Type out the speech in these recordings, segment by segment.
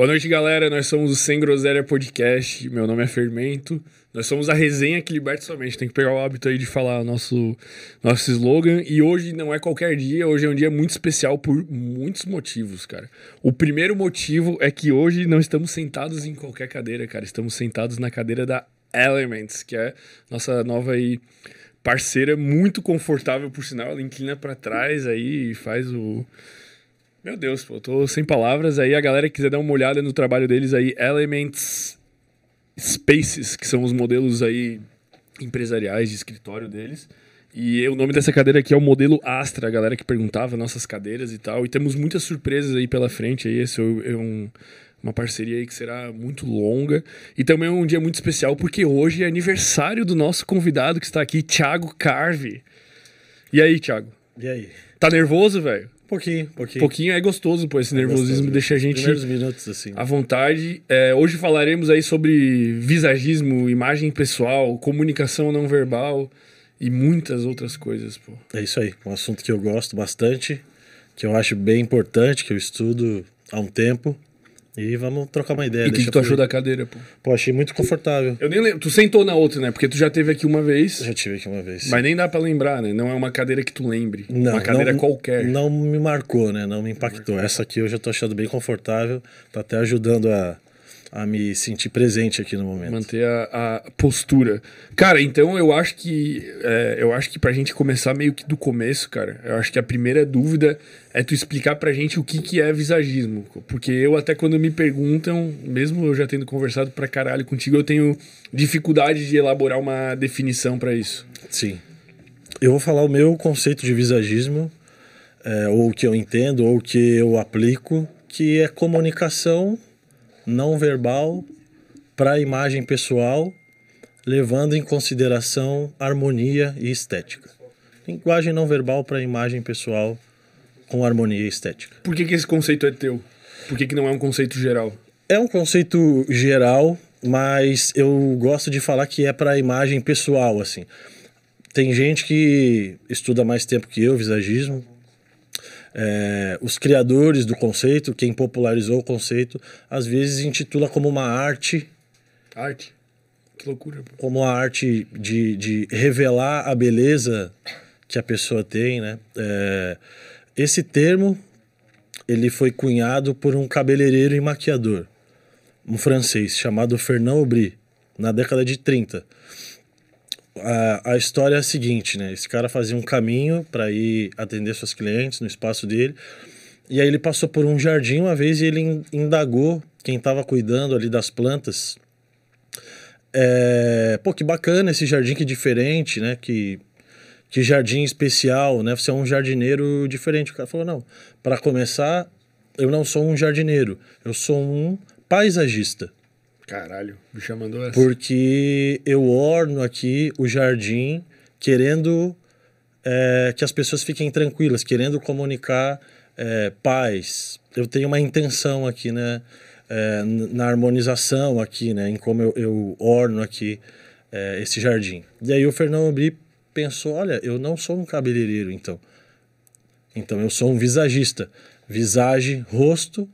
Boa noite, galera. Nós somos o Sem Groselha Podcast. Meu nome é Fermento. Nós somos a resenha que liberta sua mente. Tem que pegar o hábito aí de falar nosso, nosso slogan. E hoje não é qualquer dia, hoje é um dia muito especial por muitos motivos, cara. O primeiro motivo é que hoje não estamos sentados em qualquer cadeira, cara. Estamos sentados na cadeira da Elements, que é nossa nova aí parceira, muito confortável, por sinal. Ela inclina para trás aí e faz o meu Deus, pô, tô sem palavras. Aí a galera que quiser dar uma olhada no trabalho deles aí, Elements Spaces, que são os modelos aí empresariais de escritório deles. E o nome dessa cadeira aqui é o modelo Astra, a galera que perguntava nossas cadeiras e tal. E temos muitas surpresas aí pela frente. Aí esse é um, uma parceria aí que será muito longa. E também é um dia muito especial porque hoje é aniversário do nosso convidado que está aqui, Thiago Carve. E aí, Thiago? E aí? Tá nervoso, velho? Pouquinho, pouquinho. Pouquinho é gostoso, pô. Esse é nervosismo gostoso, deixa a gente primeiros minutos, assim. à vontade. É, hoje falaremos aí sobre visagismo, imagem pessoal, comunicação não verbal e muitas outras coisas, pô. É isso aí. Um assunto que eu gosto bastante, que eu acho bem importante, que eu estudo há um tempo. E vamos trocar uma ideia. E o que, que tu achou da cadeira, pô? Pô, achei muito confortável. Eu nem lembro. Tu sentou na outra, né? Porque tu já teve aqui uma vez. Já tive aqui uma vez. Mas nem dá para lembrar, né? Não é uma cadeira que tu lembre. Não. Uma cadeira não, qualquer. Não me marcou, né? Não me impactou. Essa aqui eu já tô achando bem confortável. Tá até ajudando a a me sentir presente aqui no momento. Manter a, a postura. Cara, então eu acho que é, eu acho que pra gente começar meio que do começo, cara, eu acho que a primeira dúvida é tu explicar pra gente o que, que é visagismo. Porque eu até quando me perguntam, mesmo eu já tendo conversado pra caralho contigo, eu tenho dificuldade de elaborar uma definição para isso. Sim. Eu vou falar o meu conceito de visagismo, é, ou o que eu entendo, ou o que eu aplico, que é comunicação não verbal para a imagem pessoal, levando em consideração harmonia e estética. Linguagem não verbal para a imagem pessoal com harmonia e estética. Por que, que esse conceito é teu? Por que, que não é um conceito geral? É um conceito geral, mas eu gosto de falar que é para a imagem pessoal, assim. Tem gente que estuda mais tempo que eu, visagismo, é, os criadores do conceito, quem popularizou o conceito, às vezes intitula como uma arte. Arte? Que loucura. Pô. Como a arte de, de revelar a beleza que a pessoa tem, né? É, esse termo ele foi cunhado por um cabeleireiro e maquiador, um francês chamado Fernand Aubry, na década de 30 a, a história é a seguinte, né? Esse cara fazia um caminho para ir atender seus clientes no espaço dele. E aí ele passou por um jardim uma vez e ele indagou quem estava cuidando ali das plantas. É, pô, que bacana esse jardim, que diferente, né? Que, que jardim especial, né? Você é um jardineiro diferente. O cara falou: não, para começar, eu não sou um jardineiro, eu sou um paisagista. Caralho, o bicho mandou essa. Porque eu orno aqui o jardim querendo é, que as pessoas fiquem tranquilas, querendo comunicar é, paz. Eu tenho uma intenção aqui, né? É, na harmonização aqui, né? Em como eu, eu orno aqui é, esse jardim. E aí o Fernando Abri pensou, olha, eu não sou um cabeleireiro, então. Então eu sou um visagista. Visage, rosto,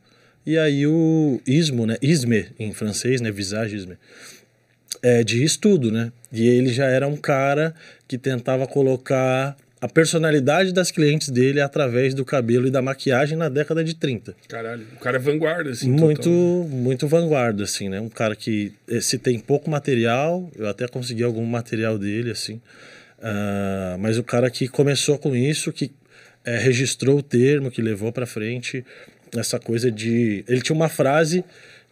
e aí o ismo, né? Isme em francês, né? Visagisme. É de estudo, né? E ele já era um cara que tentava colocar a personalidade das clientes dele através do cabelo e da maquiagem na década de 30. Caralho, o cara é vanguarda, assim. Muito, total. muito vanguarda, assim, né? Um cara que, eh, se tem pouco material, eu até consegui algum material dele, assim. Uh, mas o cara que começou com isso, que é, registrou o termo, que levou para frente essa coisa de. Ele tinha uma frase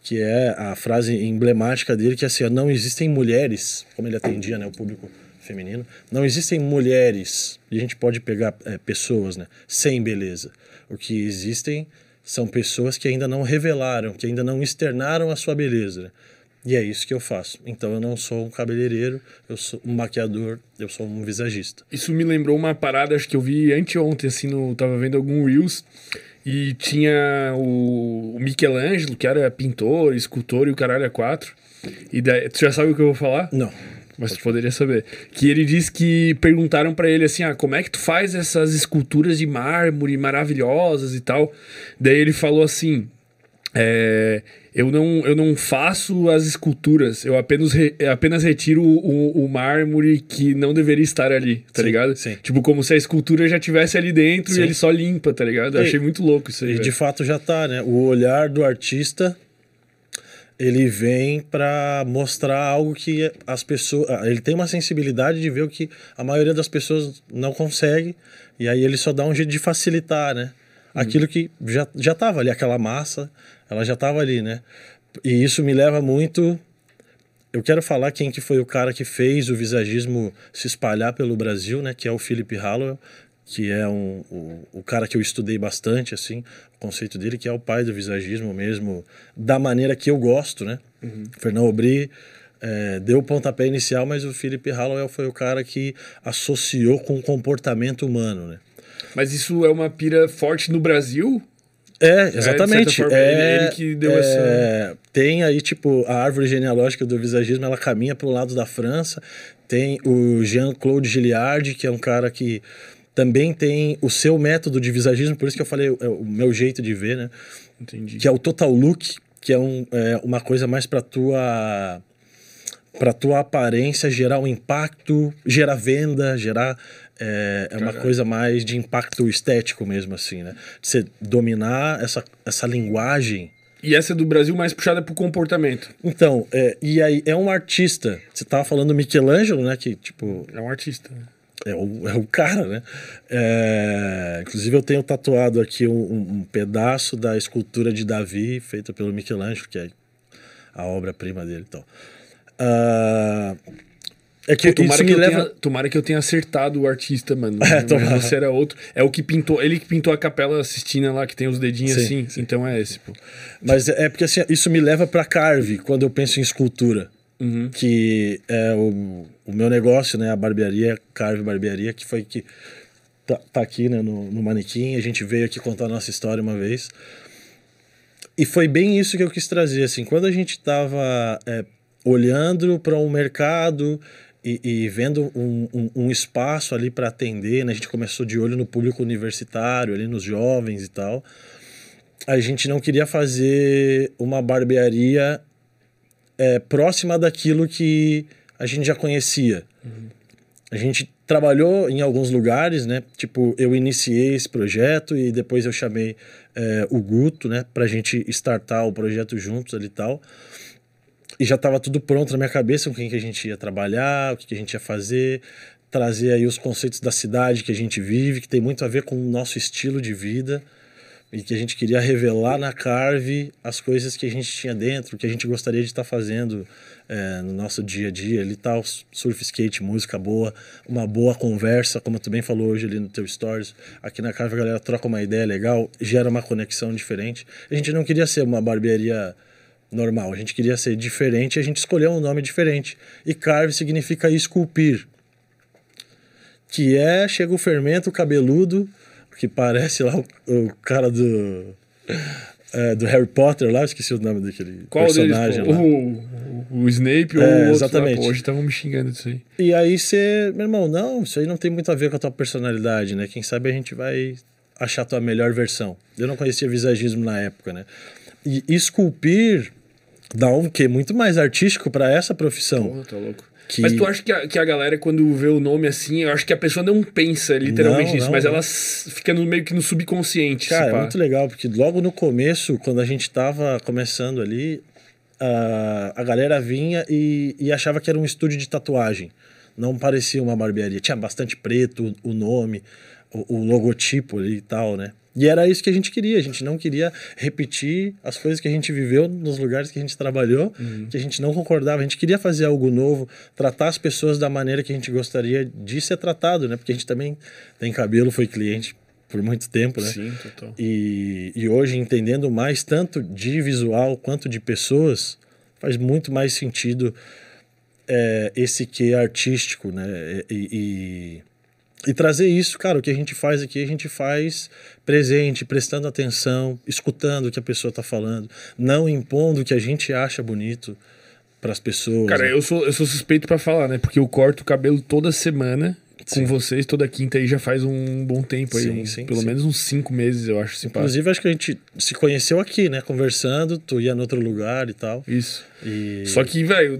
que é a frase emblemática dele, que é assim: não existem mulheres, como ele atendia né, o público feminino, não existem mulheres, e a gente pode pegar é, pessoas né, sem beleza. O que existem são pessoas que ainda não revelaram, que ainda não externaram a sua beleza. Né? E é isso que eu faço. Então eu não sou um cabeleireiro, eu sou um maquiador, eu sou um visagista. Isso me lembrou uma parada, acho que eu vi anteontem, assim, no, tava vendo algum Reels, e tinha o, Michelangelo, que era pintor, escultor e o caralho é quatro. E daí, tu já sabe o que eu vou falar? Não. Mas tu poderia saber. Que ele disse que perguntaram para ele assim: ah, como é que tu faz essas esculturas de mármore maravilhosas e tal? Daí ele falou assim: é, eu, não, eu não faço as esculturas, eu apenas, re, apenas retiro o, o, mármore que não deveria estar ali, tá Sim, ligado? sim. Tipo, como se a escultura já tivesse ali dentro Sim. e ele só limpa, tá ligado? Eu E- achei muito louco isso aí. E velho. de fato já tá, né? O olhar do artista ele vem para mostrar algo que as pessoas, ah, ele tem uma sensibilidade de ver o que a maioria das pessoas não consegue e aí ele só dá um jeito de facilitar, né? Aquilo que já já tava ali aquela massa, ela já tava ali, né? E isso me leva muito eu quero falar quem que foi o cara que fez o visagismo se espalhar pelo Brasil, né? Que é o Philip Hallowell, que é um, o, o cara que eu estudei bastante, assim, o conceito dele, que é o pai do visagismo mesmo, da maneira que eu gosto, né? Fernão Aubry é, deu o pontapé inicial, mas o Philip Hallowell foi o cara que associou com o comportamento humano, né? Mas isso é uma pira forte no Brasil? É, exatamente. certa forma, é, ele- ele que deu é, essa- Tem aí, tipo, a árvore genealógica do visagismo, ela caminha para o lado da França. Tem o Jean-Claude Gilliard, que é um cara que também tem o seu método de visagismo, por isso que eu falei é o meu jeito de ver, né? Entendi. Que é o total look, que é, um, é uma coisa mais para tua para tua aparência gerar um impacto, gerar venda, gerar é, é uma coisa mais de impacto estético mesmo assim, né? Você dominar essa, essa linguagem. E essa é do Brasil mais puxada pro comportamento. Então, é, e aí é um artista. Você tava falando do Michelangelo, né? Que tipo É um artista. é o, é o cara, né? É, inclusive eu tenho tatuado aqui um, um- um pedaço da escultura de Davi feita pelo Michelangelo, que é a obra-prima dele, então. Ah, é que tomara, isso que leva. tenha, tomara que eu tenha acertado o artista, mano. É, tomara. você era outro. É o que pintou. Ele que pintou a capela Sistina lá, que tem os dedinhos Sim, assim. Então é esse, pô. Mas é porque assim, isso me leva para Carve quando eu penso em escultura. Uhum. Que é o, o meu negócio, né? A barbearia, Carve Barbearia, que foi que tá, tá aqui né, no, no manequim. A gente veio aqui contar a nossa história uma vez. E foi bem isso que eu quis trazer. Assim, quando a gente estava olhando para um mercado e, e vendo um, um, um espaço ali para atender, né? a gente começou de olho no público universitário, ali nos jovens e tal. A gente não queria fazer uma barbearia é, próxima daquilo que a gente já conhecia. A gente trabalhou em alguns lugares, né? Tipo, eu iniciei esse projeto e depois eu chamei é, o Guto, né? Pra gente startar o projeto juntos ali e tal. E já estava tudo pronto na minha cabeça com quem que a gente ia trabalhar, o que, que a gente ia fazer, trazer aí os conceitos da cidade que a gente vive, que tem muito a ver com o nosso estilo de vida e que a gente queria revelar na Carve as coisas que a gente tinha dentro, que a gente gostaria de estar fazendo é, no nosso dia a dia ali tal, surf, skate, música boa, uma boa conversa, como tu bem falou hoje ali no teu stories, aqui na Carve a galera troca uma ideia legal, gera uma conexão diferente. A gente não queria ser uma barbearia normal, a gente queria ser diferente, e a gente escolheu um nome diferente. E Carve significa esculpir, que é, chega o fermento cabeludo, que parece lá o, o cara do é, do Harry Potter lá, esqueci o nome daquele Qual personagem deles? lá. O, o, o Snape ou É, o outro? lá, exatamente. pô, hoje estavam me xingando disso aí. E aí você, meu irmão, não, isso aí não tem muito a ver com a tua personalidade, né? Quem sabe a gente vai achar a tua melhor versão. Eu não conhecia visagismo na época, né? E esculpir dá um quê? Muito mais artístico para essa profissão. Porra, tá louco. Que- Mas tu acha que a, que a galera, quando vê o nome assim, eu acho que a pessoa não pensa literalmente Não, nisso, não, mas não. ela fica no, meio que no subconsciente. Cara, é pá. muito legal, porque logo no começo, quando a gente tava começando ali, a, a galera vinha e, e achava que era um estúdio de tatuagem. Não parecia uma barbearia. Tinha bastante preto, o, o nome, o, o logotipo ali e tal, né? E era isso que a gente queria. A gente não queria repetir as coisas que a gente viveu nos lugares que a gente trabalhou, que a gente não concordava. A gente queria fazer algo novo, tratar as pessoas da maneira que a gente gostaria de ser tratado, né? Porque a gente também tem cabelo, foi cliente por muito tempo, né? Sim, total. E, e hoje, entendendo mais tanto de visual quanto de pessoas, faz muito mais sentido é, esse que artístico, né? E, e, e trazer isso, cara, o que a gente faz aqui, a gente faz presente, prestando atenção, escutando o que a pessoa está falando, não impondo o que a gente acha bonito para as pessoas. Cara, né? eu sou, eu sou suspeito pra falar, né? Porque eu corto o cabelo toda semana com Sim. vocês toda quinta aí já faz um bom tempo aí. Sim, um- sim, pelo menos uns cinco meses, eu acho, passa. Inclusive, acho que a gente se conheceu aqui, né? Conversando, tu ia em outro lugar e tal. Isso. E... Só que, velho,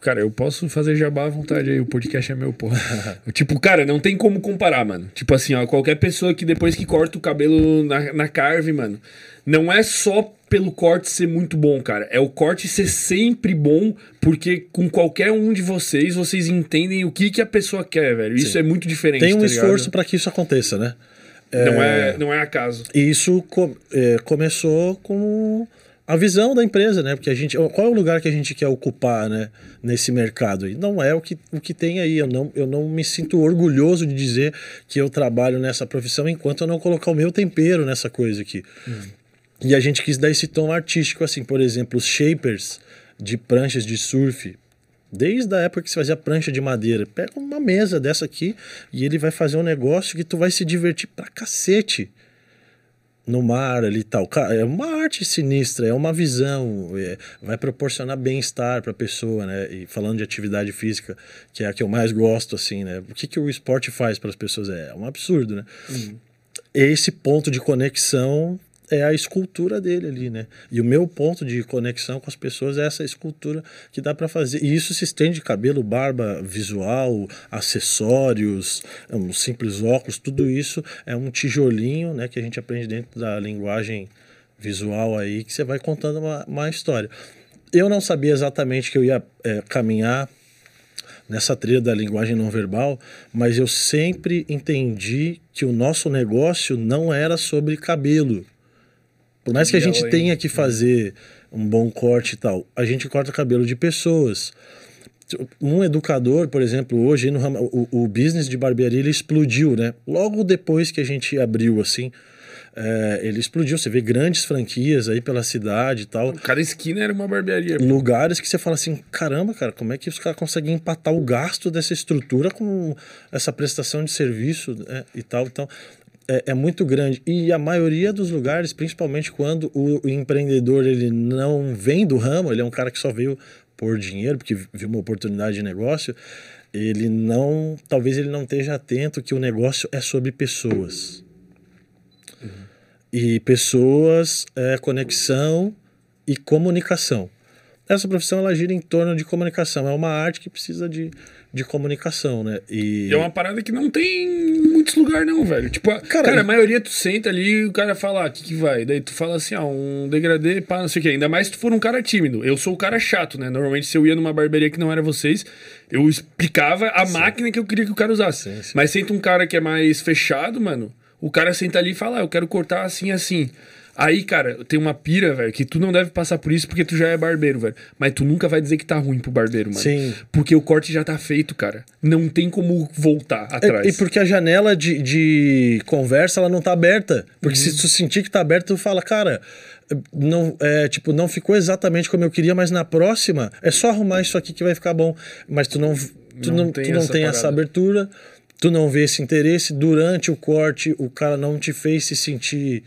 cara, eu posso fazer jabá à vontade aí, o podcast é meu, porra. tipo, cara, não tem como comparar, mano. Tipo assim, ó, qualquer pessoa que depois que corta o cabelo na, na carve, mano, não é só pelo corte ser muito bom, cara. É o corte ser sempre bom, porque com qualquer um de vocês, vocês entendem o que, que a pessoa quer, velho. Isso Sim. é muito diferente. Tem um tá esforço para que isso aconteça, né? Não é, não é acaso. E isso co- é, começou com a visão da empresa, né? Porque a gente, qual é o lugar que a gente quer ocupar, né? Nesse mercado aí? Não é o que, o que tem aí. Eu não, eu não me sinto orgulhoso de dizer que eu trabalho nessa profissão enquanto eu não colocar o meu tempero nessa coisa aqui. E a gente quis dar esse tom artístico, assim, por exemplo, os shapers de pranchas de surf. Desde a época que se fazia prancha de madeira. Pega uma mesa dessa aqui e ele vai fazer um negócio que tu vai se divertir pra cacete no mar ali e tal. Cara, é uma arte sinistra, é uma visão, é- vai proporcionar bem-estar para a pessoa, né? E falando de atividade física, que é a que eu mais gosto, assim, né? O que, que o esporte faz para as pessoas? É um absurdo, né? Esse ponto de conexão é a escultura dele ali, né? E o meu ponto de conexão com as pessoas é essa escultura que dá para fazer. E isso se estende de cabelo, barba, visual, acessórios, um simples óculos, tudo isso é um tijolinho, né, que a gente aprende dentro da linguagem visual aí, que você vai contando uma, uma história. Eu não sabia exatamente que eu ia é, caminhar nessa trilha da linguagem não verbal, mas eu sempre entendi que o nosso negócio não era sobre cabelo. Por mais que a gente ela, tenha que fazer um bom corte e tal, a gente corta cabelo de pessoas. Um educador, por exemplo, hoje no o, o business de barbearia ele explodiu, né? Logo depois que a gente abriu assim, é, ele explodiu. Você vê grandes franquias aí pela cidade e tal Cada esquina era uma barbearia. lugares que você fala assim, caramba, cara, como é que os caras conseguem empatar o gasto dessa estrutura com essa prestação de serviço né, e tal. Então, é, é muito grande. E a maioria dos lugares, principalmente quando o, o empreendedor ele não vem do ramo, ele é um cara que só veio por dinheiro, porque viu uma oportunidade de negócio, ele não, talvez ele não esteja atento que o negócio é sobre pessoas. E pessoas, é, conexão e comunicação. Essa profissão ela gira em torno de comunicação. É uma arte que precisa de, de comunicação, né? E E é uma parada que não tem em muitos lugares, não, velho. Tipo, a- Cara, cara, a maioria tu senta ali e o cara fala, ah, o que, que vai? Daí tu fala assim, ah, um degradê, pá, não sei o quê. Ainda mais se tu for um cara tímido. Eu sou o cara chato, né? Normalmente, se eu ia numa barbearia que não era vocês, eu explicava a máquina que eu queria que o cara usasse. Sim, sim. Mas senta um cara que é mais fechado, mano, o cara senta ali e fala, ah, eu quero cortar assim, assim. Aí, cara, tem uma pira, velho, que tu não deve passar por isso porque tu já é barbeiro, velho. Mas tu nunca vai dizer que tá ruim pro barbeiro, mano. Sim. Porque o corte já tá feito, cara. Não tem como voltar atrás. É, E porque a janela de, de conversa ela não tá aberta. Porque se tu sentir que tá aberta, tu fala, cara, não, é, tipo, não ficou exatamente como eu queria, mas na próxima é só arrumar isso aqui que vai ficar bom. Mas tu não, tu Não não, tem tu não essa tem essa abertura, tu não vê esse interesse. Durante o corte, o cara não te fez se sentir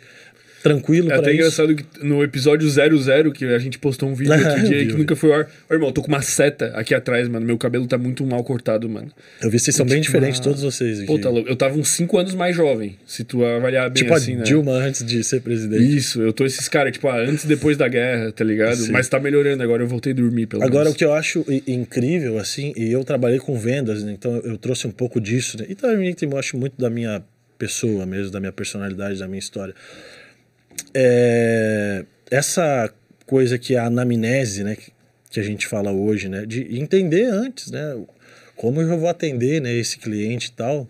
tranquilo É até isso. engraçado que no episódio 00, que a gente postou um vídeo outro Eu dia vi, que eu nunca foi ao ar. Ô, irmão, eu tô com uma seta aqui atrás, mano. Meu cabelo tá muito mal cortado, mano. Eu vi que vocês são bem diferentes, uma- todos vocês aqui. Pô, tá louco. Eu tava uns 5 anos mais jovem, se tu avaliar bem tipo assim, a né? Dilma antes de ser presidente. Isso, eu tô esses caras, tipo, ah, antes e depois da guerra, tá ligado? Sim. Mas tá melhorando agora, eu voltei a dormir, pelo Agora, o menos. que eu acho incrível, assim, e eu trabalhei com vendas, né, então eu trouxe um pouco disso, né, e também eu acho muito da minha pessoa mesmo, da minha personalidade, da minha história. É, essa coisa que é a anamnese, né, que- a gente fala hoje, né, de entender antes, né, como eu vou atender, né, esse cliente e tal,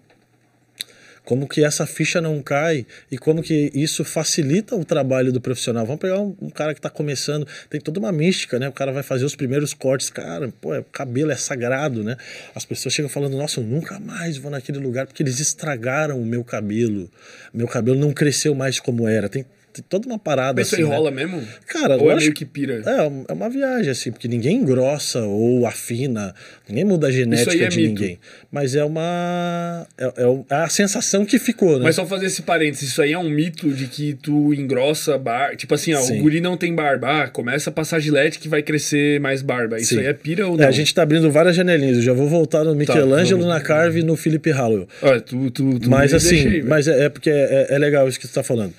como que essa ficha não cai e como que isso facilita o trabalho do profissional. Vamos pegar um, um cara que está começando, tem toda uma mística, né? O cara vai fazer os primeiros cortes, cara, pô, é- o cabelo é sagrado, né? As pessoas chegam falando, nossa, eu nunca mais vou naquele lugar porque eles estragaram o meu cabelo. Meu cabelo não cresceu mais como era. Tem tem toda uma parada Mas assim. aí né? rola mesmo? Cara, Ou eu é acho meio que pira? É, é uma viagem, assim, porque ninguém engrossa ou afina, ninguém muda a genética é de mito. ninguém. Mas é uma. É, é é a sensação que ficou, né? Mas só fazer esse parênteses, isso aí é um mito de que tu engrossa bar... Tipo assim, ó, Sim. o guri não tem barba, ah, começa a passar gilete que vai crescer mais barba. Isso Sim. aí é pira ou É, não? a gente tá abrindo várias janelinhas. Eu já vou voltar no Michelangelo, vamos. na Carve e no Philip Hallowell. Olha, tu, tu, tu Mas assim, velho. mas é, é porque é, é legal isso que você tá falando.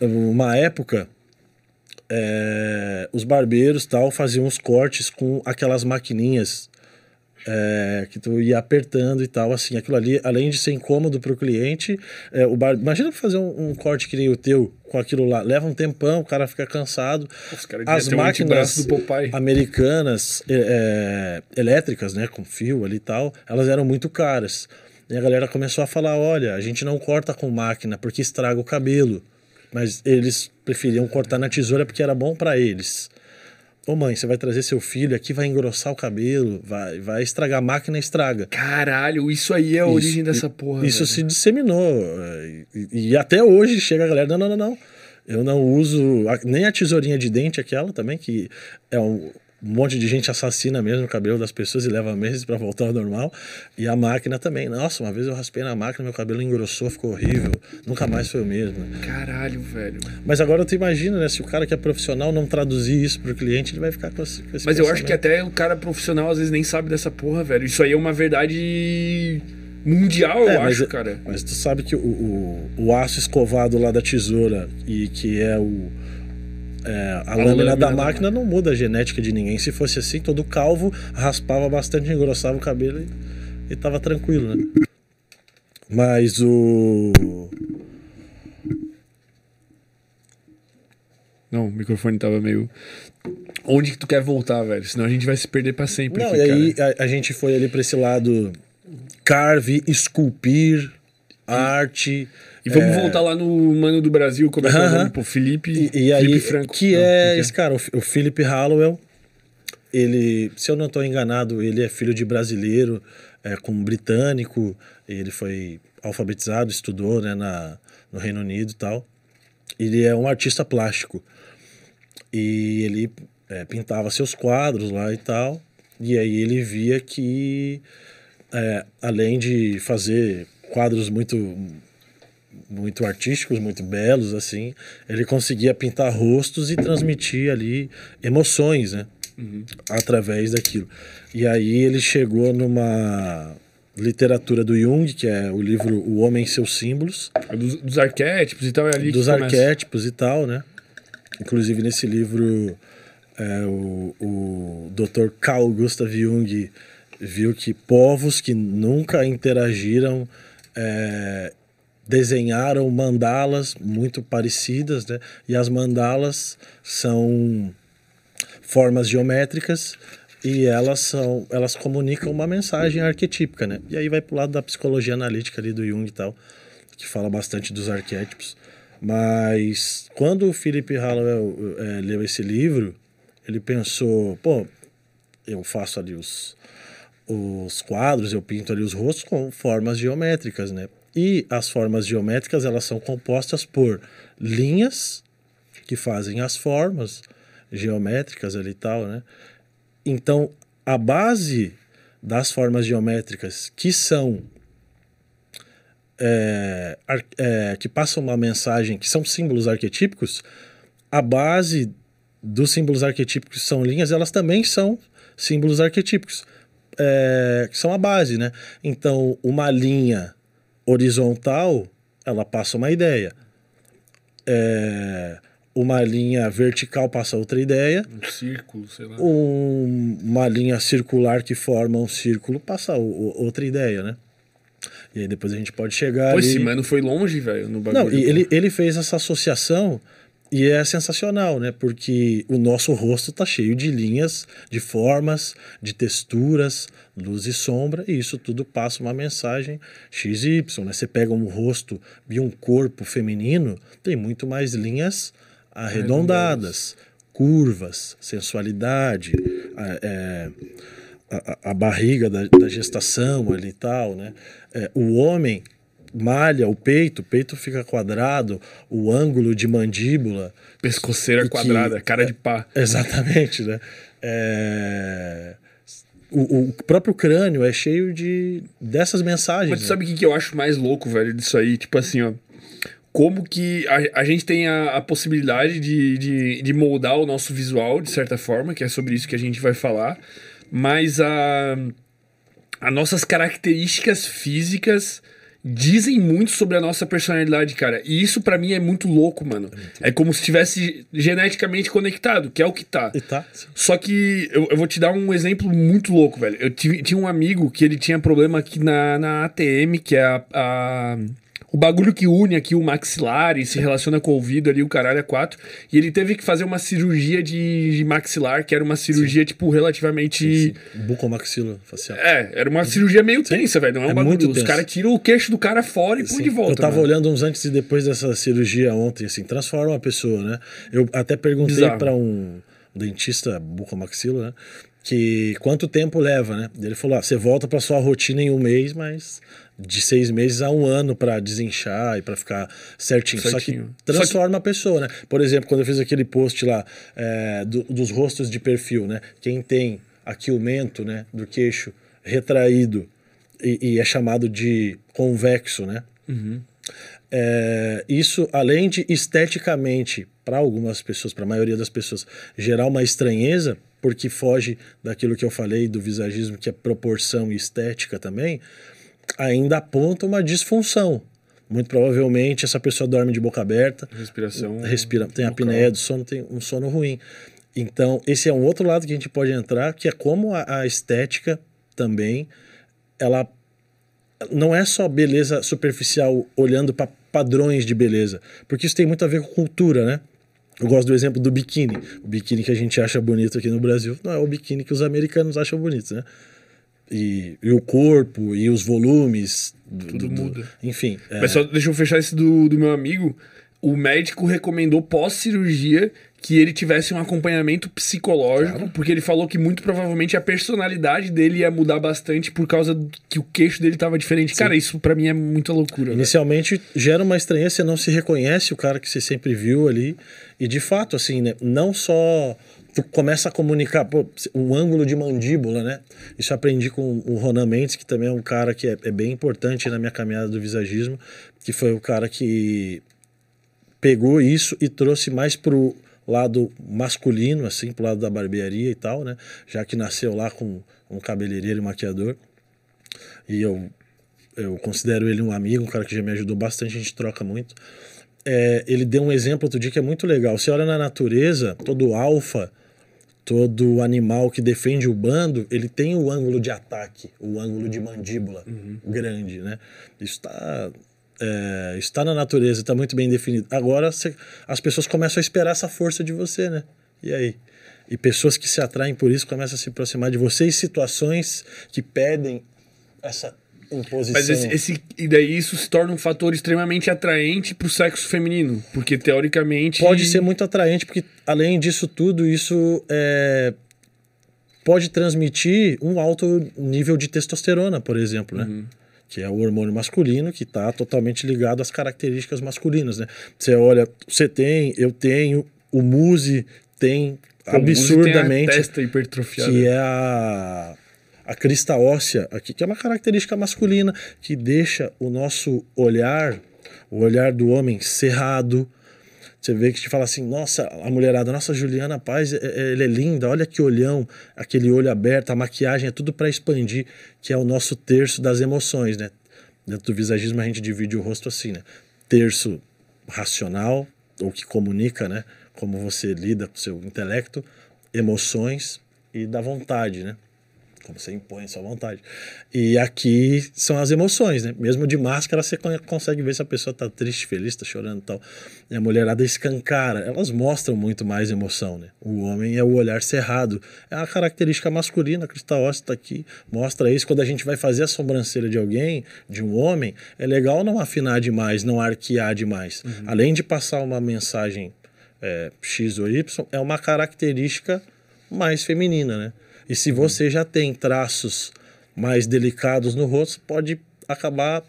Uma época, é, os barbeiros tal faziam os cortes com aquelas maquininhas é, que tu ia apertando e tal, assim, aquilo ali, além de ser incômodo para o cliente, é, o bar... imagina fazer um, um corte que nem o teu com aquilo lá, leva um tempão, o cara fica cansado. Deviam As um máquinas Popeye. americanas é, é, elétricas, né, com fio ali e tal, elas eram muito caras. E a galera começou a falar, olha, a gente não corta com máquina porque estraga o cabelo. Mas eles preferiam cortar na tesoura porque era bom para eles. Ô mãe, você vai trazer seu filho aqui, vai engrossar o cabelo, vai, vai estragar a máquina, estraga. Caralho, isso aí é a Isso- origem dessa porra. Isso velho. se disseminou. é, E, e até hoje chega a galera, não, não, não, não. Eu não uso a- nem a tesourinha de dente aquela também, que é um, um monte de gente assassina mesmo o cabelo das pessoas e leva meses para voltar ao normal. E a máquina também. Nossa, uma vez eu raspei na máquina, meu cabelo engrossou, ficou horrível. Nunca mais foi o mesmo. Caralho, velho. Mas agora tu imagina, né? Se o cara que é profissional não traduzir isso pro cliente, ele vai ficar com esse, com esse Mas eu acho que até o cara profissional às vezes nem sabe dessa porra, velho. Isso aí é uma verdade mundial, É, eu mas acho, é- cara. Mas tu sabe que o, o, o aço escovado lá da tesoura e que é o. é, a, lâmina, lâmina da máquina não muda a genética de ninguém. Se fosse assim, todo calvo raspava bastante, engrossava o cabelo e, e tava tranquilo, né? Mas o. Não, o microfone tava meio. Onde que tu quer voltar, velho? Senão a gente vai se perder pra sempre. Não, aqui, e aí a, a gente foi ali pra esse lado carve, esculpir, arte. E vamos é, voltar lá no Mano do Brasil, como é que é o Aham. nome? Pô, Felipe. E, e aí, Felipe Franco. que Não, é como esse cara, o, o Philip Hallowell. Ele, se eu não estou enganado, ele é filho de brasileiro é, com britânico. Ele foi alfabetizado, estudou né, na, no Reino Unido e tal. Ele é um artista plástico. E ele é, pintava seus quadros lá e tal. E aí ele via que, é, além de fazer quadros muito muito artísticos, muito belos, assim, ele conseguia pintar rostos e transmitir ali emoções, né? Através daquilo. E aí ele chegou numa literatura do Jung, que é o livro O Homem e Seus Símbolos, É Dos, dos arquétipos e tal, é ali dos arquétipos e tal, né? Inclusive nesse livro é, o, o Dr. Carl Gustav Jung viu que povos que nunca interagiram é, desenharam mandalas muito parecidas, né? E as mandalas são formas geométricas e elas são elas comunicam uma mensagem arquetípica, né? E aí vai pro lado da psicologia analítica ali do Jung e tal, que fala bastante dos arquétipos. Mas quando o Philip Hallowell eh, leu esse livro, ele pensou, pô, eu faço ali os, os quadros, eu pinto ali os rostos com formas geométricas, né? E as formas geométricas, elas são compostas por linhas que fazem as formas geométricas ali e tal, né? Então, a base das formas geométricas que são é, é, que passam uma mensagem, que são símbolos arquetípicos, a base dos símbolos arquetípicos que são linhas, elas também são símbolos arquetípicos, é, que são a base, né? Então, uma linha horizontal, ela passa uma ideia. É, uma linha vertical passa outra ideia. Um círculo, sei lá. Um- uma linha circular que forma um círculo passa o- o- outra ideia, né? E aí depois a gente pode chegar Pô, ali... esse mano foi longe, velho, no bagulho. Não, e ele, ele fez essa associação e é sensacional, né? Porque o nosso rosto tá cheio de linhas, de formas, de texturas, luz e sombra, e isso tudo passa uma mensagem X e Y, né? Você pega um rosto e um corpo feminino, tem muito mais linhas arredondadas, curvas, sensualidade, a- é, a- a barriga da, da gestação ali e tal, né? É, o homem malha o peito, o peito fica quadrado, o ângulo de mandíbula. Pescoceira que- quadrada, cara de pá. Exatamente, né? É, O, o próprio crânio é cheio de dessas mensagens. Mas né? sabe o que, que eu acho mais louco, velho, disso aí? Tipo assim, ó. Como que a, a gente tem a, a possibilidade de, de, de moldar o nosso visual, de certa forma, que é sobre isso que a gente vai falar, mas a, as nossas características físicas dizem muito sobre a nossa personalidade, cara. E isso pra mim é muito louco, mano. É como se estivesse geneticamente conectado, que é o que tá. E tá. Só que eu, eu vou te dar um exemplo muito louco, velho. Eu tive- tinha um amigo que ele tinha problema aqui na, na ATM, que é a, a- o bagulho que une aqui o maxilar e se relaciona com o ouvido ali, o caralho é quatro. E ele teve que fazer uma cirurgia de, de maxilar, que era uma cirurgia, tipo, relativamente. Bucomaxilo facial. É, era uma cirurgia meio tensa, velho. Não é um É bagulho. muito Os caras tiram o queixo do cara fora e põe Sim. de volta. Eu tava mano. olhando uns antes e depois dessa cirurgia ontem, assim, transforma a pessoa, né? Eu até perguntei para um dentista bucomaxilo, né? Que quanto tempo leva, né? Ele falou: ah, você volta para sua rotina em um mês, mas de seis meses a um ano para desinchar e para ficar certinho. Certinho. Só que transforma a pessoa, né? Por exemplo, quando eu fiz aquele post lá é, do- dos rostos de perfil, né? Quem tem aqui o mento, né? Do queixo retraído e, e é chamado de convexo, né? É, isso, além de esteticamente, para algumas pessoas, para a maioria das pessoas, gerar uma estranheza, porque foge daquilo que eu falei do visagismo, que é proporção e estética também, ainda aponta uma disfunção. Muito provavelmente essa pessoa dorme de boca aberta, Respiração. respira, tem vocal. apneia do sono, tem um sono ruim. Então, esse é um outro lado que a gente pode entrar, que é como a, a estética também, ela não é só beleza superficial olhando para padrões de beleza, porque isso tem muito a ver com cultura, né? Eu gosto do exemplo do biquíni. O biquíni que a gente acha bonito aqui no Brasil não é o biquíni que os americanos acham bonito, né? E, e o corpo e os volumes. do- Tudo do- muda. Enfim. é, Mas só deixa eu fechar esse do, do meu amigo. O médico recomendou pós-cirurgia que ele tivesse um acompanhamento psicológico, porque ele falou que muito provavelmente a personalidade dele ia mudar bastante por causa do- que o queixo dele tava diferente. Cara, isso pra mim é muita loucura. velho. Inicialmente gera uma estranheza, você não se reconhece o cara que você sempre viu ali. E de fato, assim, né? Não só tu começa a comunicar, pô, ângulo de mandíbula, né? Isso aprendi com o Ronan Mendes, que também é um cara que é, é bem importante na minha caminhada do visagismo, que foi o cara que pegou isso e trouxe mais pro lado masculino, assim, pro lado da barbearia e tal, né? Já que nasceu lá com um cabeleireiro e maquiador. E eu, eu considero ele um amigo, um cara que já me ajudou bastante, a gente troca muito. É, ele deu um exemplo outro dia que é muito legal. Você olha na natureza, todo alfa, todo animal que defende o bando, ele tem o ângulo de ataque, o ângulo de mandíbula grande, né? Isso está é, está na natureza, está muito bem definido. Agora cê- as pessoas começam a esperar essa força de você, né? E aí? E pessoas que se atraem por isso começam a se aproximar de você e situações que pedem essa imposição. Mas esse, esse- e daí isso se torna um fator extremamente atraente pro sexo feminino, porque teoricamente Pode ser muito atraente, porque além disso tudo, isso é, pode transmitir um alto nível de testosterona, por exemplo, né? Que é o hormônio masculino que está totalmente ligado às características masculinas, né? Você olha, você tem, eu tenho, o Muzi tem o Muzi tem a absurdamente testa hipertrofiada. que é a, a crista óssea aqui, que é uma característica masculina que deixa o nosso olhar, o olhar do homem cerrado. Você vê que te fala assim, nossa, a mulherada, nossa, Juliana Paz, é- é- ela é linda, olha que olhão, aquele olho aberto, a maquiagem é tudo para expandir, que é o nosso terço das emoções, né? Dentro do visagismo a gente divide o rosto assim, né? Terço racional, ou que comunica, né? Como você lida com o seu intelecto, emoções e da vontade, né? Você impõe a sua vontade. E aqui são as emoções, né? Mesmo de máscara, você con- consegue ver se a pessoa tá triste, feliz, tá chorando e tal. E a mulherada escancara. Elas mostram muito mais emoção, né? O homem é o olhar cerrado. É uma característica masculina, a Crista Óssea tá aqui, mostra isso. Quando a gente vai fazer a sobrancelha de alguém, de um homem, é legal não afinar demais, não arquear demais. Além de passar uma mensagem é, X ou Y, é uma característica mais feminina, né? E se você já tem traços mais delicados no rosto, pode acabar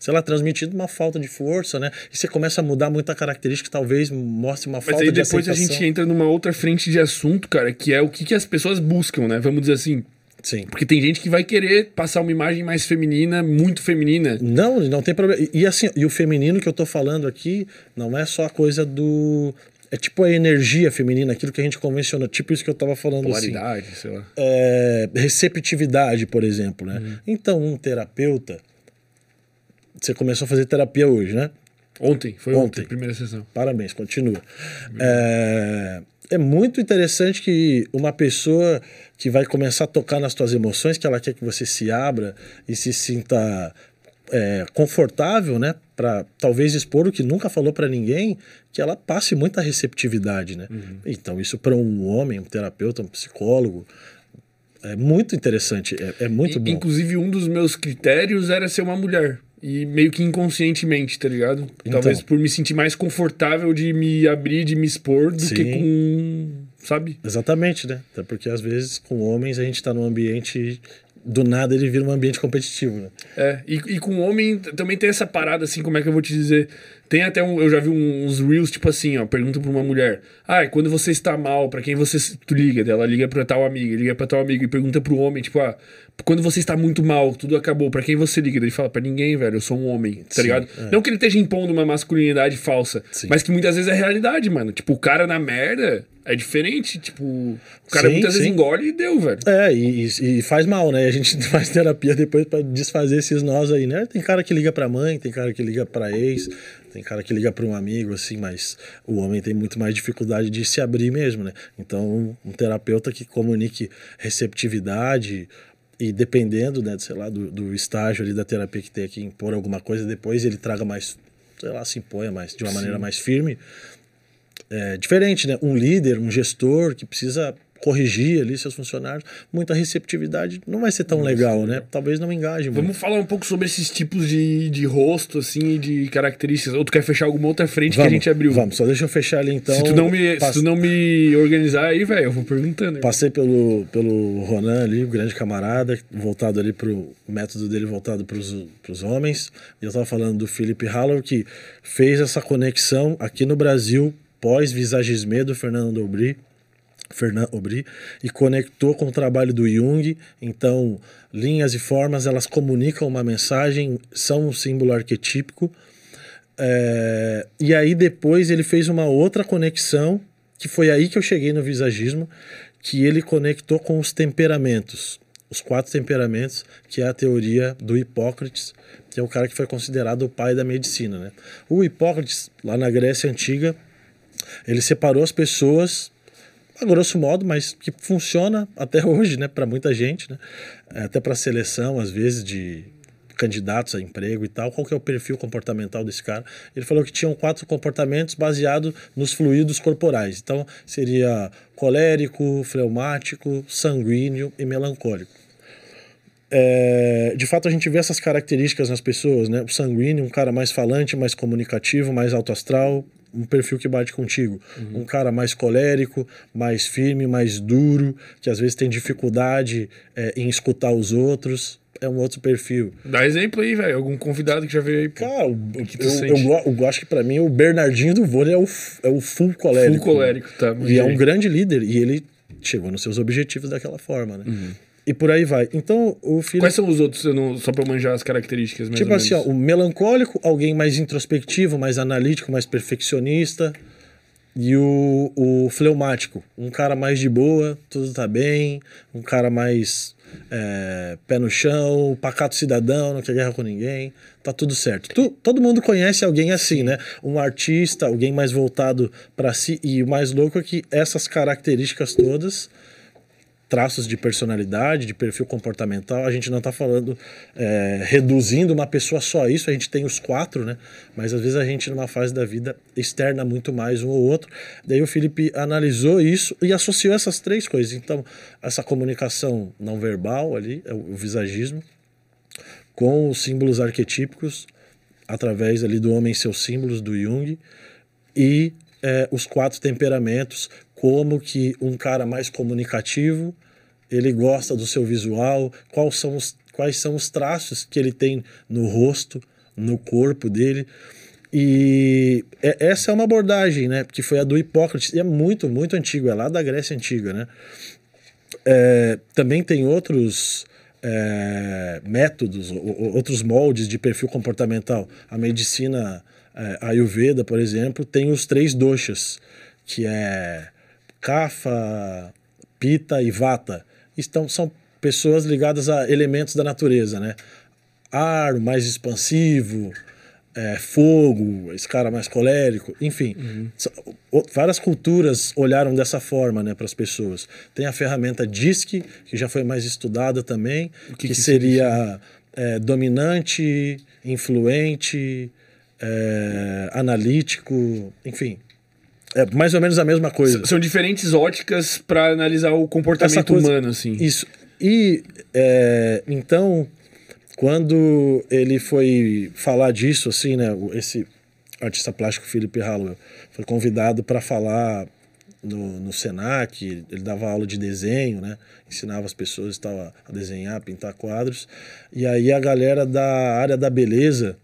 sei lá, transmitindo uma falta de força, né? E você começa a mudar muita característica, talvez mostre uma Mas falta aí de depois a gente entra numa outra frente de assunto, cara, que é o que, que as pessoas buscam, né? Vamos dizer assim. Sim. Porque tem gente que vai querer passar uma imagem mais feminina, muito feminina. Não, não tem problema. E, e assim, e o feminino que eu tô falando aqui não é só a coisa do. É tipo a energia feminina, aquilo que a gente convenciona, tipo isso que eu tava falando assim. Polaridade, sei lá. É, receptividade, por exemplo, né? Uhum. Então, um terapeuta. Você começou a fazer terapia hoje, né? Ontem, foi ontem, Ontem. primeira sessão. Parabéns, continua. É, é muito interessante que uma pessoa que vai começar a tocar nas tuas emoções, que ela quer que você se abra e se sinta é, confortável, né? Para talvez expor o que nunca falou para ninguém, que ela passe muita receptividade, né? Então, isso para um homem, um terapeuta, um psicólogo, é muito interessante, é, é muito In- bom. Inclusive, um dos meus critérios era ser uma mulher. E meio que inconscientemente, tá ligado? Talvez Então. por me sentir mais confortável de me abrir, de me expor, do que Sim. com. Sabe? Exatamente, né? Até porque às vezes com homens a gente tá num ambiente. Do nada ele vira um ambiente competitivo, né? É, e, e com homem t- também tem essa parada, assim, como é que eu vou te dizer? Tem até um. Eu já vi uns reels, tipo assim, ó, pergunta pra uma mulher. Ah, quando você está mal, pra quem você tu liga? Ela liga pra tal amiga, liga pra tal amigo e pergunta pro homem, tipo, ah, quando você está muito mal, tudo acabou, pra quem você liga? Ele fala, pra ninguém, velho, eu sou um homem, tá Sim, ligado? é. Não que ele esteja impondo uma masculinidade falsa, Sim. mas que muitas vezes é realidade, mano. Tipo, o cara na merda é diferente, tipo, o cara Sim, muitas vezes sim. engole e deu, velho. É, e, e- faz mal, né? A gente faz terapia depois pra desfazer esses nós aí, né? Tem cara que liga pra mãe, tem cara que liga pra ex, tem cara que liga pra um amigo, assim, mas o homem tem muito mais dificuldade de se abrir mesmo, né? Então, um terapeuta que comunique receptividade e dependendo, né, sei lá, do, do estágio ali da terapia que tem aqui, impor alguma coisa, depois ele traga mais, sei lá, se imponha mais, de uma maneira mais firme, é diferente, né? Um líder, um gestor que precisa corrigir ali seus funcionários, muita receptividade não vai ser tão legal, né? Talvez não engaje muito. Vamos falar um pouco sobre esses tipos de, de rosto, assim, de características. Ou tu quer fechar alguma outra frente que a gente abriu? Vamos, só deixa eu fechar ali então. se, tu não me, Pass- se tu não me organizar aí, velho, eu vou perguntando. Passei pelo, pelo Ronan ali, o grande camarada, voltado ali pro o método dele voltado para os homens. E eu tava falando do Philip Haller, que fez essa conexão aqui no Brasil, pós-visagisme do Fernando Aubry, Fernand Aubry, e conectou com o trabalho do Jung. Então, linhas e formas, elas comunicam uma mensagem, são um símbolo arquetípico. É, e aí depois ele fez uma outra conexão, que foi aí que eu cheguei no visagismo, que ele conectou com os temperamentos. Os quatro temperamentos, que é a teoria do Hipócrates, que é o cara que foi considerado o pai da medicina. Né? O Hipócrates, lá na Grécia Antiga, ele separou as pessoas a grosso modo, mas que funciona até hoje, né, para muita gente, né, até para seleção às vezes de candidatos a emprego e tal, qual que é o perfil comportamental desse cara? Ele falou que tinham quatro comportamentos baseados nos fluidos corporais. Então seria colérico, fleumático, sanguíneo e melancólico. É, de fato, a gente vê essas características nas pessoas, né? O sanguíneo, um cara mais falante, mais comunicativo, mais alto astral, um perfil que bate contigo. Um cara mais colérico, mais firme, mais duro, que às vezes tem dificuldade é, em escutar os outros. É um outro perfil. Dá exemplo aí, velho. Algum convidado que já veio aí. pô. Cara, o- que tu eu, sente? eu, eu acho que pra mim o Bernardinho do vôlei é o, é o full colérico. Full colérico, tá. E é um grande líder. E ele chegou nos seus objetivos daquela forma, né? Uhum. E por aí vai. Então, o filho. Quais são os outros, não- só pra eu manjar as características mais Tipo assim, ó, o melancólico, alguém mais introspectivo, mais analítico, mais perfeccionista. E o, o fleumático, um cara mais de boa, tudo tá bem, um cara mais é, pé no chão, pacato cidadão, não quer guerra com ninguém, tá tudo certo. Tu- todo mundo conhece alguém assim, né? Um artista, alguém mais voltado para si. E o mais louco é que essas características todas traços de personalidade, de perfil comportamental. A gente não está falando é, reduzindo uma pessoa só a isso, a gente tem os quatro, né? Mas às vezes a gente, numa fase da vida, externa muito mais um ou outro. Daí o Felipe analisou isso e associou essas três coisas. Então, essa comunicação não verbal ali, é o visagismo, com os símbolos arquetípicos, através ali do homem e seus símbolos, do Jung, e é, os quatro temperamentos, como que um cara mais comunicativo, ele gosta do seu visual, quais são os, quais são os traços que ele tem no rosto, no corpo dele. E é, essa é uma abordagem, né? Que foi a do Hipócrates. E é muito, muito antigo, é lá da Grécia Antiga, né? É, também tem outros é, métodos, outros moldes de perfil comportamental. A medicina é, Ayurveda, por exemplo, tem os três doshas, que é Kapha, Pita e Vata. Estão, são pessoas ligadas a elementos da natureza, né? Ar mais expansivo, é, fogo, esse cara mais colérico, enfim. Uhum. Várias culturas olharam dessa forma né, para as pessoas. Tem a ferramenta DISC, que já foi mais estudada também, que, que, que seria é, dominante, influente, é, analítico, enfim. É mais ou menos a mesma coisa. São diferentes óticas para analisar o comportamento coisa, humano, assim. Isso. E é, então quando ele foi falar disso, assim, né, esse artista plástico Felipe Hallowell foi convidado para falar no, no Senac, ele dava aula de desenho, né, ensinava as pessoas a, a desenhar, pintar quadros, e aí a galera da área da beleza,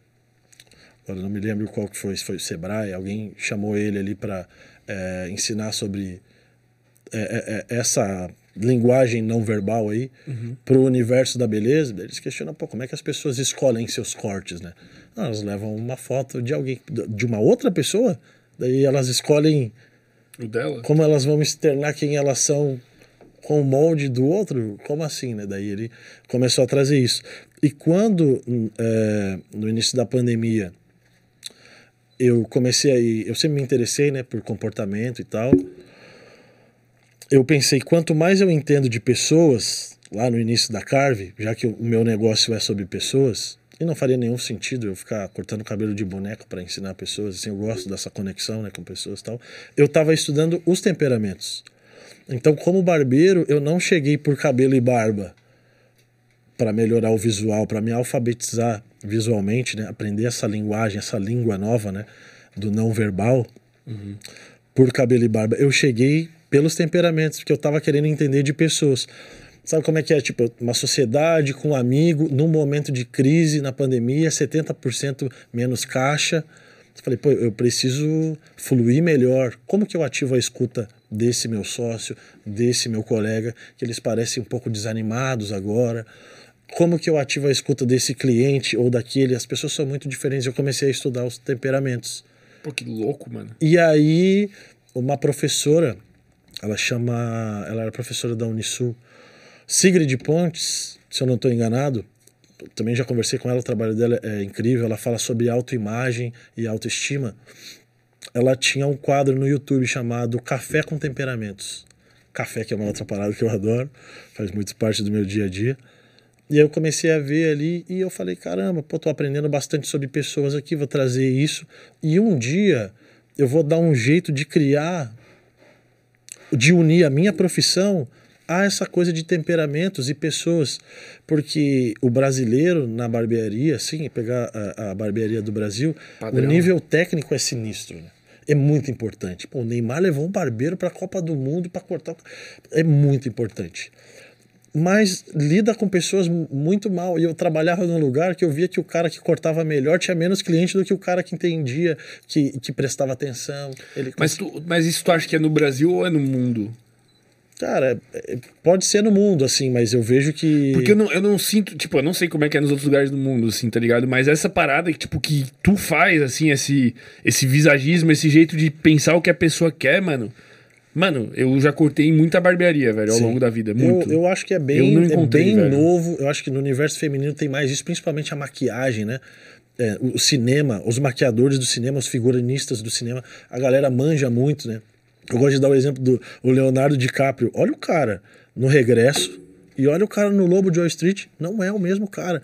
agora não me lembro qual que foi, se foi o Sebrae, alguém chamou ele ali para é, ensinar sobre é, é, é, essa linguagem não verbal aí uhum. para o universo da beleza, eles questionam, pô, como é que as pessoas escolhem seus cortes, né? Não, elas levam uma foto de alguém, de uma outra pessoa, daí elas escolhem o dela. como elas vão externar quem elas são com o molde do outro, como assim, né? Daí ele começou a trazer isso. E quando, é, no início da pandemia, eu comecei a eu sempre me interessei, né, por comportamento e tal, eu pensei, quanto mais eu entendo de pessoas, lá no início da Carve, já que o meu negócio é sobre pessoas, e não faria nenhum sentido eu ficar cortando cabelo de boneco para ensinar pessoas, assim, eu gosto dessa conexão né, com pessoas e tal. Eu estava estudando os temperamentos. Então, como barbeiro, eu não cheguei por cabelo e barba para melhorar o visual, para me alfabetizar visualmente, né, aprender essa linguagem, essa língua nova, né, do não verbal, uhum. por cabelo e barba. Eu cheguei pelos temperamentos, porque eu estava querendo entender de pessoas. Sabe como é que é? Tipo, uma sociedade com um amigo, num momento de crise, na pandemia, 70% menos caixa. Eu falei, pô, eu preciso fluir melhor. Como que eu ativo a escuta desse meu sócio, desse meu colega, que eles parecem um pouco desanimados agora? Como que eu ativo a escuta desse cliente ou daquele? As pessoas são muito diferentes. Eu comecei a estudar os temperamentos. Pô, que louco, mano. E aí, uma professora ela chama. Ela era professora da Unisul. Sigrid Pontes, se eu não estou enganado, também já conversei com ela, o trabalho dela é incrível. Ela fala sobre autoimagem e autoestima. Ela tinha um quadro no YouTube chamado Café com Temperamentos. Café, que é uma outra parada que eu adoro, faz muito parte do meu dia a dia. E aí eu comecei a ver ali e eu falei: caramba, pô, tô aprendendo bastante sobre pessoas aqui, vou trazer isso. E um dia eu vou dar um jeito de criar de unir a minha profissão a essa coisa de temperamentos e pessoas, porque o brasileiro na barbearia, assim, pegar a, a barbearia do Brasil, Padrão. o nível técnico é sinistro, né? É muito importante. Pô, o Neymar levou um barbeiro para a Copa do Mundo para cortar. É muito importante mas lida com pessoas muito mal. E eu trabalhava num lugar que eu via que o cara que cortava melhor tinha menos cliente do que o cara que entendia, que, que prestava atenção. Ele... Mas, tu, mas isso tu acha que é no Brasil ou é no mundo? Cara, é, pode ser no mundo, assim, mas eu vejo que. Porque eu não, eu não sinto, tipo, eu não sei como é que é nos outros lugares do mundo, assim, tá ligado? Mas essa parada que, tipo, que tu faz, assim, esse, esse visagismo, esse jeito de pensar o que a pessoa quer, mano. Mano, eu já cortei muita barbearia, velho, ao Sim. longo da vida. Muito. Eu, eu acho que é bem, é bem novo. Eu acho que no universo feminino tem mais isso, principalmente a maquiagem, né? É, o cinema, os maquiadores do cinema, os figurinistas do cinema, a galera manja muito, né? Eu gosto de dar o exemplo do o Leonardo DiCaprio. Olha o cara no Regresso e olha o cara no Lobo de Wall Street. Não é o mesmo cara.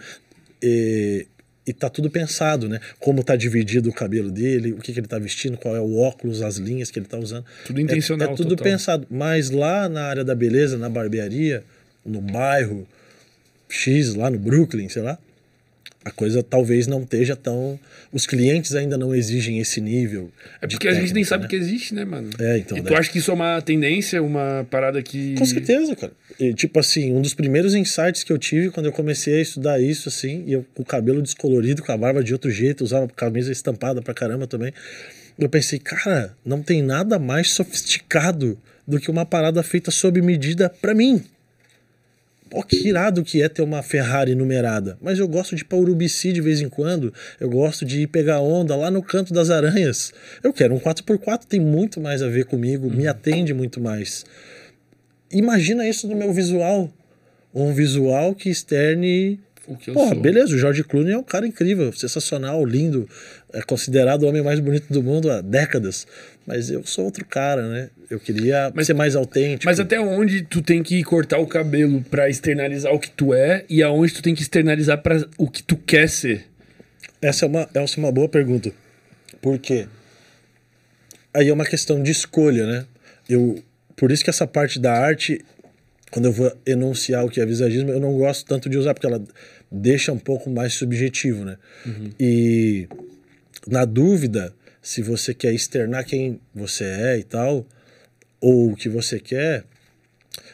E, e tá tudo pensado, né? Como tá dividido o cabelo dele, o que, que ele tá vestindo, qual é o óculos, as linhas que ele tá usando. Tudo intencional. É, é tudo total. pensado. Mas lá na área da beleza, na barbearia, no bairro X, lá no Brooklyn, sei lá, a coisa talvez não esteja tão. Os clientes ainda não exigem esse nível. É porque a gente nem sabe né? que existe, né, mano? É, então. E tu acha que isso é uma tendência, uma parada que. Com certeza, cara. E, tipo assim, um dos primeiros insights que eu tive quando eu comecei a estudar isso, assim, e eu com o cabelo descolorido, com a barba de outro jeito, usava camisa estampada pra caramba também. Eu pensei, cara, não tem nada mais sofisticado do que uma parada feita sob medida para mim. Pô, que irado que é ter uma Ferrari numerada. Mas eu gosto de ir pra Urubici de vez em quando. Eu gosto de ir pegar onda lá no canto das aranhas. Eu quero um 4x4, tem muito mais a ver comigo, me atende muito mais. Imagina isso no meu visual. Um visual que externe o que eu Porra, sou. beleza, o George Clooney é um cara incrível, sensacional, lindo, é considerado o homem mais bonito do mundo há décadas. Mas eu sou outro cara, né? Eu queria Mas- ser mais autêntico. Mas até onde tu tem que cortar o cabelo pra externalizar o que tu é e aonde tu tem que externalizar para o que tu quer ser? Essa é uma, essa é uma boa pergunta. Por quê? Aí é uma questão de escolha, né? Eu, por isso que essa parte da arte, quando eu vou enunciar o que é visagismo, eu não gosto tanto de usar, porque ela deixa um pouco mais subjetivo, né? E na dúvida, se você quer externar quem você é e tal, ou o que você quer,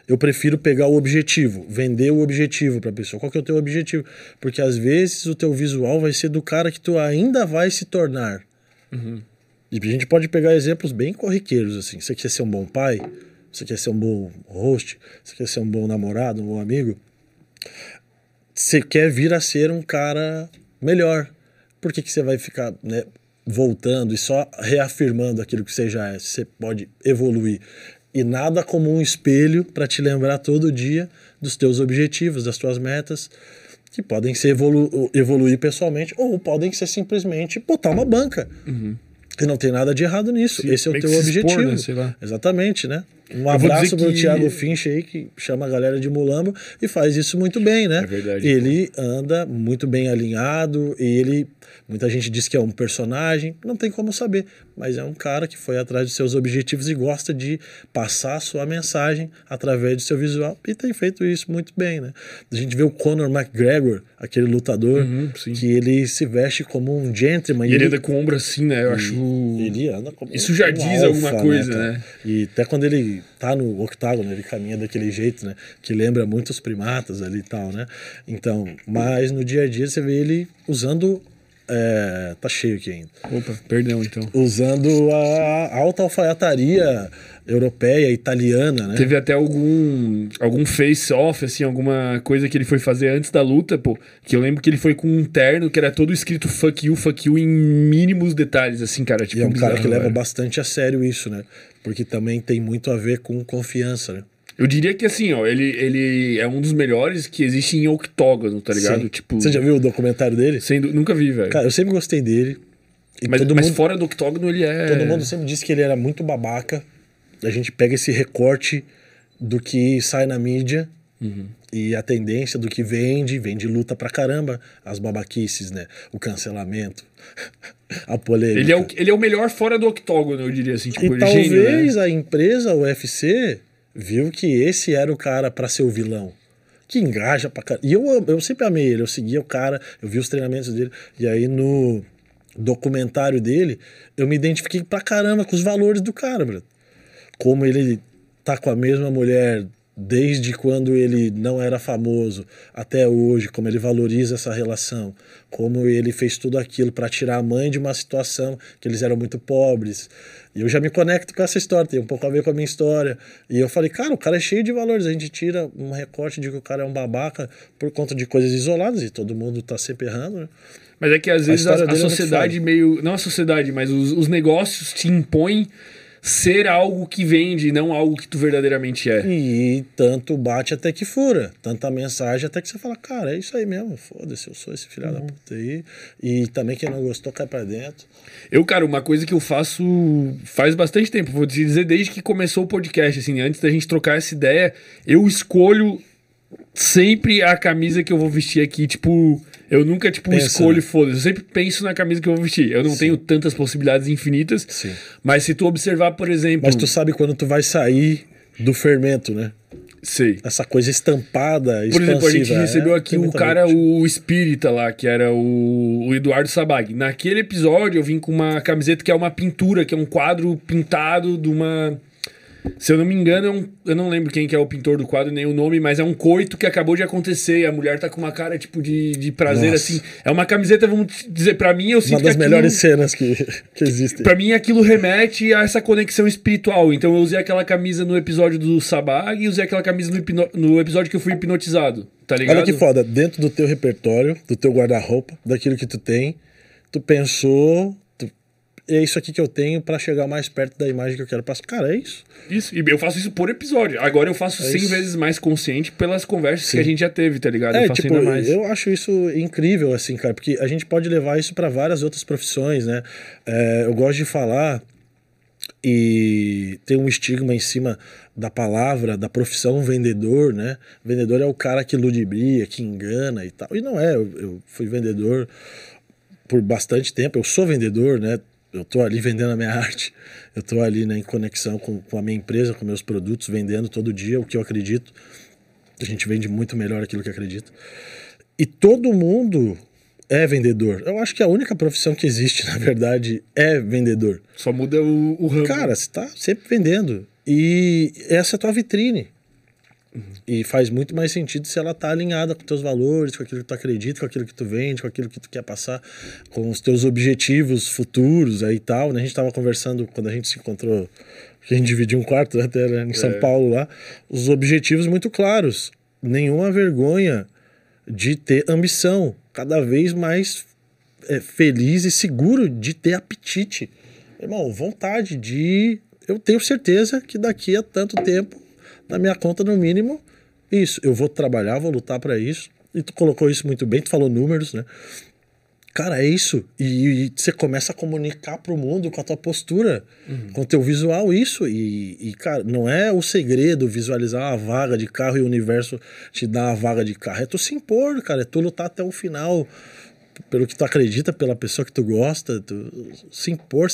eu prefiro pegar o objetivo, vender o objetivo para a pessoa. Qual que é o teu objetivo? Porque às vezes o teu visual vai ser do cara que tu ainda vai se tornar. E a gente pode pegar exemplos bem corriqueiros assim. Você quer ser um bom pai? Você quer ser um bom host? Você quer ser um bom namorado, um bom amigo? Você quer vir a ser um cara melhor. Por que, que você vai ficar né, voltando e só reafirmando aquilo que você já é? Você pode evoluir. E nada como um espelho para te lembrar todo dia dos teus objetivos, das tuas metas, que podem ser evolu evoluir pessoalmente ou podem ser simplesmente botar uma banca. E não tem nada de errado nisso. Sim, Esse é o teu se expor, objetivo. né? Exatamente, né? Um abraço dizer pro que- Thiago Finch aí, que chama a galera de Mulambo e faz isso muito bem, né? É verdade. Ele anda muito bem alinhado e ele. Muita gente diz que é um personagem, não tem como saber, mas é um cara que foi atrás dos seus objetivos e gosta de passar a sua mensagem através do seu visual e tem feito isso muito bem, né? A gente vê o Conor McGregor, aquele lutador, Uhum, que ele se veste como um gentleman. E ele anda com o ombro assim, né? Eu acho. Ele anda como Isso já diz alguma coisa, cara? né? E até quando ele tá no octágono, ele caminha daquele jeito, né? Que lembra muito os primatas ali e tal, né? Então, mas no dia a dia você vê ele usando. é, tá cheio aqui ainda. Opa, perdão então. Usando a alta alfaiataria europeia, italiana, né? Teve até algum algum face-off, assim, alguma coisa que ele foi fazer antes da luta, pô. Que eu lembro que ele foi com um terno que era todo escrito fuck you, fuck you em mínimos detalhes, assim, cara. Tipo, E é um cara bizarro, que leva velho. bastante a sério isso, né? Porque também tem muito a ver com confiança, né? Eu diria que assim, ó, ele, ele é um dos melhores que existe em octógono, tá ligado? Sim. Tipo. Você já viu o documentário dele? Sendo, nunca vi, velho. Cara, eu sempre gostei dele. Mas, mas mundo... fora do octógono ele é. Todo mundo sempre disse que ele era muito babaca. A gente pega esse recorte do que sai na mídia Uhum. e a tendência do que vende, vende luta pra caramba, as babaquices, né? O cancelamento, a polêmica. Ele é, o, ele é o melhor fora do octógono, eu diria assim. Tipo, E é gênio, talvez né? a empresa, o UFC, viu que esse era o cara pra ser o vilão. Que engaja pra caramba. E eu, eu sempre amei ele, eu seguia o cara, eu vi os treinamentos dele. E aí no documentário dele, eu me identifiquei pra caramba com os valores do cara, bro. Como ele tá com a mesma mulher desde quando ele não era famoso até hoje, como ele valoriza essa relação, como ele fez tudo aquilo para tirar a mãe de uma situação que eles eram muito pobres. E eu já me conecto com essa história, tem um pouco a ver com a minha história. E eu falei, cara, o cara é cheio de valores. A gente tira um recorte de que o cara é um babaca por conta de coisas isoladas e todo mundo tá sempre errando, né? Mas é que às vezes a, a dele é sociedade foda. meio. Não a sociedade, mas os, os negócios te impõem ser algo que vende, não algo que tu verdadeiramente é. E tanto bate até que fura. Tanta mensagem até que você fala, cara, é isso aí mesmo. Foda-se, eu sou esse filho da puta aí. E também quem não gostou cai pra dentro. Eu, cara, uma coisa que eu faço faz bastante tempo, vou te dizer desde que começou o podcast, assim, antes da gente trocar essa ideia, eu escolho sempre a camisa que eu vou vestir aqui, tipo, eu nunca, tipo, Pensa, escolho né? foda Eu sempre penso na camisa que eu vou vestir. Eu não tenho tantas possibilidades infinitas, Sim. mas se tu observar, por exemplo... Mas tu sabe quando tu vai sair do fermento, né? Sei. Essa coisa estampada, Por exemplo, a gente expansiva, recebeu é, aqui tem o cara, o espírita lá, que era o, o Eduardo Sabag. Naquele episódio eu vim com uma camiseta que é uma pintura, que é um quadro pintado de uma. Se eu não me engano, é um- eu não lembro quem que é o pintor do quadro, nem o nome, mas é um coito que acabou de acontecer e a mulher tá com uma cara tipo de, de prazer, Nossa. assim. É uma camiseta, vamos dizer, pra mim, eu sinto Uma das aquilo- melhores cenas que, que existem. Pra mim, aquilo remete a essa conexão espiritual. Então, eu usei aquela camisa no episódio do Sabag e usei aquela camisa no, hipno- no episódio que eu fui hipnotizado. Tá ligado? Olha que foda, dentro do teu repertório, do teu guarda-roupa, daquilo que tu tem, tu pensou, é isso aqui que eu tenho pra chegar mais perto da imagem que eu quero passar. Cara, é isso. Isso. E eu faço isso por episódio. Agora eu faço É 100 isso. vezes mais consciente pelas conversas que a gente já teve, tá ligado? É, eu faço tipo, eu acho isso incrível, assim, cara, porque a gente pode levar isso pra várias outras profissões, né? É, eu gosto de falar e tem um estigma em cima da palavra, da profissão vendedor, né? Vendedor é o cara que ludibria, que engana e tal. E não é, eu, eu fui vendedor por bastante tempo, eu sou vendedor, né? Eu tô ali vendendo a minha arte, eu tô ali né, em conexão com, com a minha empresa, com meus produtos, vendendo todo dia o que eu acredito. A gente vende muito melhor aquilo que acredita. E todo mundo é vendedor. Eu acho que a única profissão que existe, na verdade, é vendedor. Só muda o, o ramo. Cara, você tá sempre vendendo. E essa é a tua vitrine. E faz muito mais sentido se ela tá alinhada com teus valores, com aquilo que tu acredita, com aquilo que tu vende, com aquilo que tu quer passar, com os teus objetivos futuros aí e tal. Né? A gente tava conversando quando a gente se encontrou, que a gente dividiu um quarto até né, em São É. Paulo lá, os objetivos muito claros. Nenhuma vergonha de ter ambição, cada vez mais é, feliz e seguro de ter apetite. Irmão, vontade de. Eu tenho certeza que daqui a tanto tempo, na minha conta, no mínimo, isso. Eu vou trabalhar, vou lutar para isso. E tu colocou isso muito bem, tu falou números, né? Cara, é isso. E, e você começa a comunicar pro mundo com a tua postura, com o teu visual, isso. E, e, cara, não é o segredo visualizar uma vaga de carro e o universo te dar uma vaga de carro. É tu se impor, cara. É tu lutar até o final pelo que tu acredita, pela pessoa que tu gosta. Tu se impor,